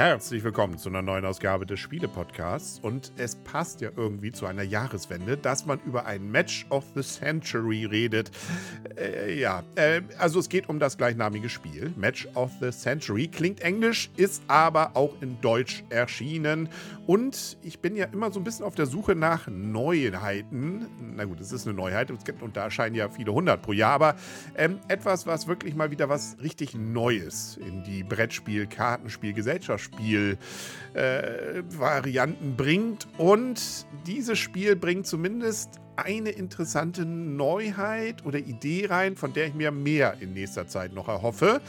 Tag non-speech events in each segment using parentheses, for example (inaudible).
Herzlich willkommen zu einer neuen Ausgabe des Spiele-Podcasts. Und es passt ja irgendwie zu einer Jahreswende, dass man über ein Match of the Century redet. Äh, ja, äh, also es geht um das gleichnamige Spiel. Match of the Century klingt englisch, ist aber auch in Deutsch erschienen. Und ich bin ja immer so ein bisschen auf der Suche nach Neuheiten. Na gut, es ist eine Neuheit und da erscheinen ja viele hundert pro Jahr, aber ähm, etwas, was wirklich mal wieder was richtig Neues in die Brettspiel-, Kartenspiel-, Gesellschaft Spiel-Varianten äh, bringt. Und dieses Spiel bringt zumindest eine interessante Neuheit oder Idee rein, von der ich mir mehr in nächster Zeit noch erhoffe.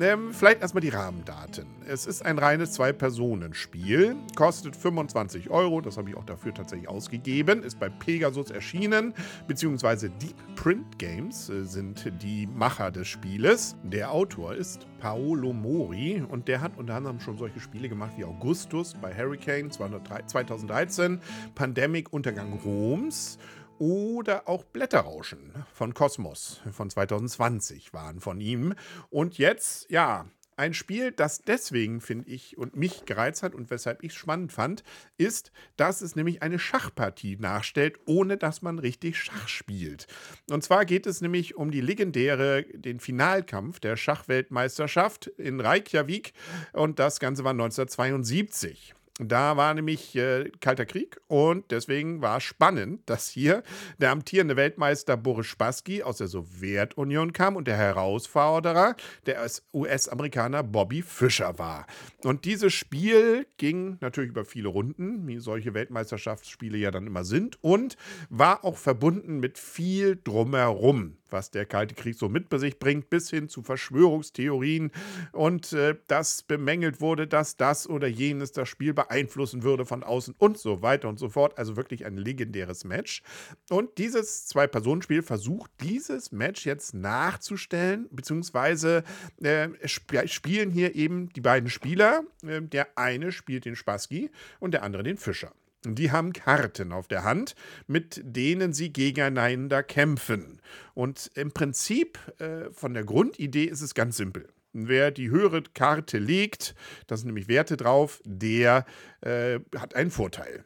Ähm, vielleicht erstmal die Rahmendaten. Es ist ein reines Zwei-Personen-Spiel, kostet 25 Euro, das habe ich auch dafür tatsächlich ausgegeben, ist bei Pegasus erschienen, beziehungsweise Deep Print Games äh, sind die Macher des Spieles. Der Autor ist Paolo Mori und der hat unter anderem schon solche Spiele gemacht wie Augustus bei Hurricane 2013, Pandemic Untergang Roms oder auch Blätterrauschen von Kosmos von 2020 waren von ihm. Und jetzt, ja, ein Spiel, das deswegen, finde ich, und mich gereizt hat und weshalb ich es spannend fand, ist, dass es nämlich eine Schachpartie nachstellt, ohne dass man richtig Schach spielt. Und zwar geht es nämlich um die legendäre, den Finalkampf der Schachweltmeisterschaft in Reykjavik und das Ganze war 1972. Da war nämlich äh, Kalter Krieg und deswegen war spannend, (laughs) dass hier der amtierende Weltmeister Boris Spassky aus der Sowjetunion kam und der Herausforderer der US-Amerikaner Bobby Fischer war. Und dieses Spiel ging natürlich über viele Runden, wie solche Weltmeisterschaftsspiele ja dann immer sind, und war auch verbunden mit viel drumherum was der Kalte Krieg so mit sich bringt, bis hin zu Verschwörungstheorien und äh, dass bemängelt wurde, dass das oder jenes das Spiel beeinflussen würde von außen und so weiter und so fort. Also wirklich ein legendäres Match. Und dieses Zwei-Personen-Spiel versucht, dieses Match jetzt nachzustellen, beziehungsweise äh, sp spielen hier eben die beiden Spieler. Äh, der eine spielt den Spassky und der andere den Fischer. Die haben Karten auf der Hand, mit denen sie gegeneinander kämpfen. Und im Prinzip äh, von der Grundidee ist es ganz simpel. Wer die höhere Karte legt, da sind nämlich Werte drauf, der äh, hat einen Vorteil.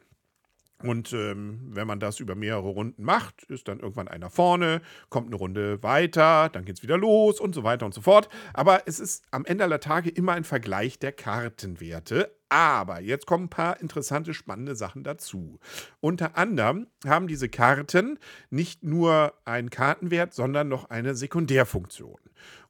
Und ähm, wenn man das über mehrere Runden macht, ist dann irgendwann einer vorne, kommt eine Runde weiter, dann geht es wieder los und so weiter und so fort. Aber es ist am Ende aller Tage immer ein Vergleich der Kartenwerte. Aber jetzt kommen ein paar interessante, spannende Sachen dazu. Unter anderem haben diese Karten nicht nur einen Kartenwert, sondern noch eine Sekundärfunktion.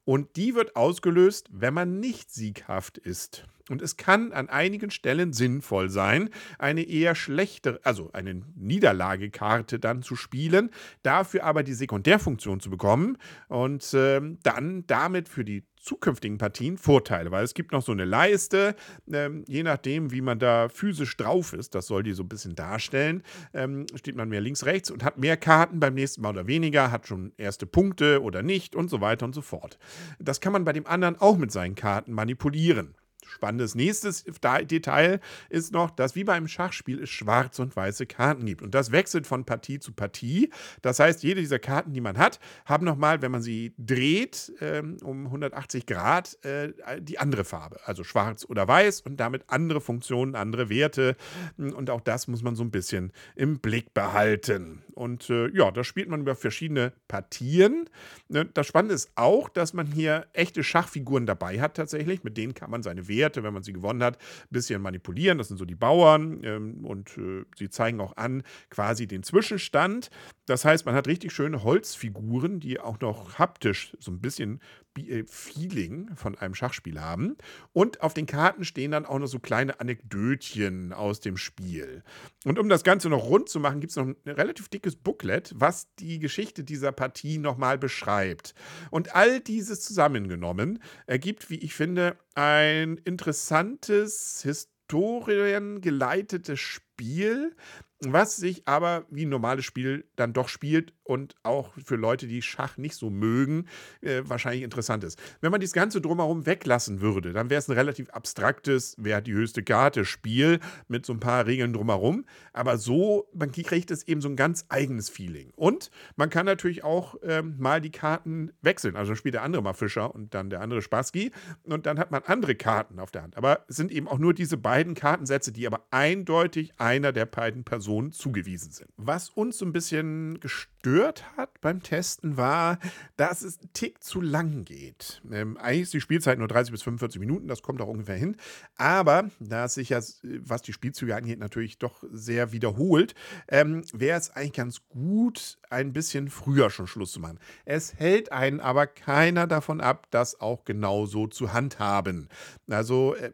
Und die wird ausgelöst, wenn man nicht sieghaft ist. Und es kann an einigen Stellen sinnvoll sein, eine eher schlechte, also eine Niederlagekarte dann zu spielen, dafür aber die Sekundärfunktion zu bekommen und äh, dann damit für die zukünftigen Partien Vorteile, weil es gibt noch so eine Leiste, ähm, je nachdem, wie man da physisch drauf ist, das soll die so ein bisschen darstellen, ähm, steht man mehr links, rechts und hat mehr Karten beim nächsten Mal oder weniger, hat schon erste Punkte oder nicht und so weiter und so fort. Das kann man bei dem anderen auch mit seinen Karten manipulieren. Spannendes nächstes Detail ist noch, dass wie beim Schachspiel es schwarze und weiße Karten gibt. Und das wechselt von Partie zu Partie. Das heißt, jede dieser Karten, die man hat, haben nochmal, wenn man sie dreht, ähm, um 180 Grad, äh, die andere Farbe. Also schwarz oder weiß und damit andere Funktionen, andere Werte. Und auch das muss man so ein bisschen im Blick behalten. Und äh, ja, da spielt man über verschiedene Partien. Ne, das Spannende ist auch, dass man hier echte Schachfiguren dabei hat tatsächlich. Mit denen kann man seine Werte Werte, wenn man sie gewonnen hat, ein bisschen manipulieren. Das sind so die Bauern ähm, und äh, sie zeigen auch an quasi den Zwischenstand. Das heißt, man hat richtig schöne Holzfiguren, die auch noch haptisch so ein bisschen äh, Feeling von einem Schachspiel haben. Und auf den Karten stehen dann auch noch so kleine Anekdötchen aus dem Spiel. Und um das Ganze noch rund zu machen, gibt es noch ein relativ dickes Booklet, was die Geschichte dieser Partie nochmal beschreibt. Und all dieses zusammengenommen ergibt, wie ich finde, ein interessantes, historiengeleitetes Spiel Spiel, was sich aber wie ein normales Spiel dann doch spielt und auch für Leute, die Schach nicht so mögen, äh, wahrscheinlich interessant ist. Wenn man das Ganze drumherum weglassen würde, dann wäre es ein relativ abstraktes, wer hat die höchste Karte, Spiel mit so ein paar Regeln drumherum. Aber so, man kriegt es eben so ein ganz eigenes Feeling. Und man kann natürlich auch ähm, mal die Karten wechseln. Also spielt der andere mal Fischer und dann der andere Spassky und dann hat man andere Karten auf der Hand. Aber es sind eben auch nur diese beiden Kartensätze, die aber eindeutig einer der beiden Personen zugewiesen sind. Was uns so ein bisschen gestört hat beim Testen war, dass es einen Tick zu lang geht. Ähm, eigentlich ist die Spielzeit nur 30 bis 45 Minuten, das kommt auch ungefähr hin. Aber da es sich ja, was die Spielzüge angeht, natürlich doch sehr wiederholt, ähm, wäre es eigentlich ganz gut, ein bisschen früher schon Schluss zu machen. Es hält einen aber keiner davon ab, das auch genau so zu handhaben. Also, äh,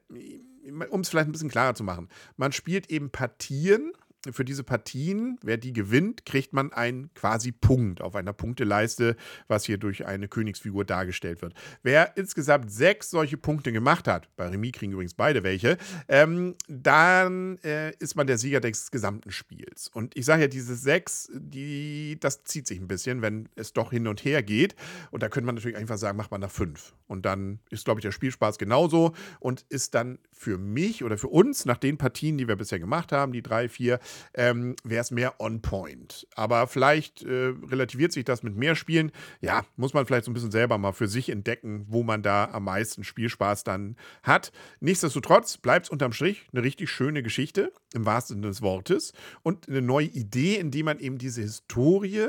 um es vielleicht ein bisschen klarer zu machen, man spielt eben Partien für diese Partien, wer die gewinnt, kriegt man einen quasi Punkt auf einer Punkteleiste, was hier durch eine Königsfigur dargestellt wird. Wer insgesamt sechs solche Punkte gemacht hat, bei Remis kriegen übrigens beide welche, ähm, dann äh, ist man der Sieger des gesamten Spiels. Und ich sage ja, diese sechs, die, das zieht sich ein bisschen, wenn es doch hin und her geht. Und da könnte man natürlich einfach sagen, macht man nach fünf. Und dann ist, glaube ich, der Spielspaß genauso und ist dann für mich oder für uns nach den Partien, die wir bisher gemacht haben, die drei, vier, ähm, wäre es mehr on point. Aber vielleicht äh, relativiert sich das mit mehr Spielen. Ja, muss man vielleicht so ein bisschen selber mal für sich entdecken, wo man da am meisten Spielspaß dann hat. Nichtsdestotrotz bleibt es unterm Strich eine richtig schöne Geschichte, im wahrsten Sinne des Wortes. Und eine neue Idee, indem man eben diese Historie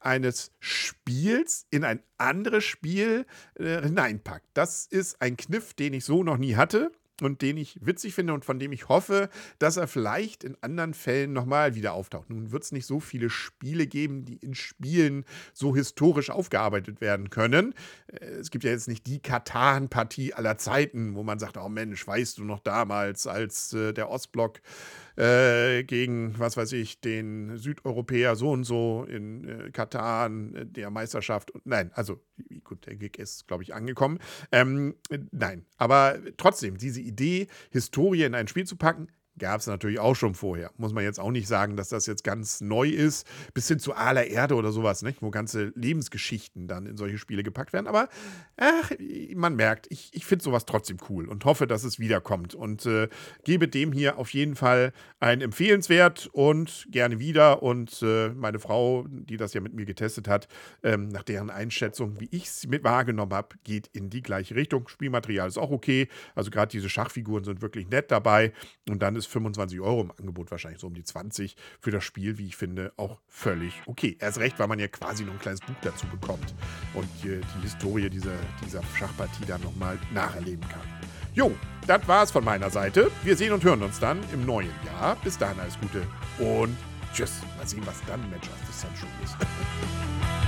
eines Spiels in ein anderes Spiel äh, hineinpackt. Das ist ein Kniff, den ich so noch nie hatte und den ich witzig finde und von dem ich hoffe, dass er vielleicht in anderen Fällen nochmal wieder auftaucht. Nun wird es nicht so viele Spiele geben, die in Spielen so historisch aufgearbeitet werden können. Äh, es gibt ja jetzt nicht die Katan-Partie aller Zeiten, wo man sagt, oh Mensch, weißt du noch damals, als äh, der Ostblock äh, gegen, was weiß ich, den Südeuropäer so und so in äh, Katan äh, der Meisterschaft. Nein, also Gig ist, glaube ich, angekommen. Ähm, nein, aber trotzdem, diese Idee, Historie in ein Spiel zu packen, gab es natürlich auch schon vorher. Muss man jetzt auch nicht sagen, dass das jetzt ganz neu ist, bis hin zu aller Erde oder sowas, nicht? wo ganze Lebensgeschichten dann in solche Spiele gepackt werden. Aber ach, man merkt, ich, ich finde sowas trotzdem cool und hoffe, dass es wiederkommt. Und äh, gebe dem hier auf jeden Fall ein empfehlenswert und gerne wieder. Und äh, meine Frau, die das ja mit mir getestet hat, ähm, nach deren Einschätzung, wie ich es mit wahrgenommen habe, geht in die gleiche Richtung. Spielmaterial ist auch okay. Also gerade diese Schachfiguren sind wirklich nett dabei. Und dann ist 25 Euro im Angebot, wahrscheinlich so um die 20 für das Spiel, wie ich finde, auch völlig okay. Erst recht, weil man ja quasi noch ein kleines Buch dazu bekommt und die, die Historie dieser, dieser Schachpartie dann nochmal nacherleben kann. Jo, das war's von meiner Seite. Wir sehen und hören uns dann im neuen Jahr. Bis dahin alles Gute und tschüss. Mal sehen, was dann Match of the Century ist. (laughs)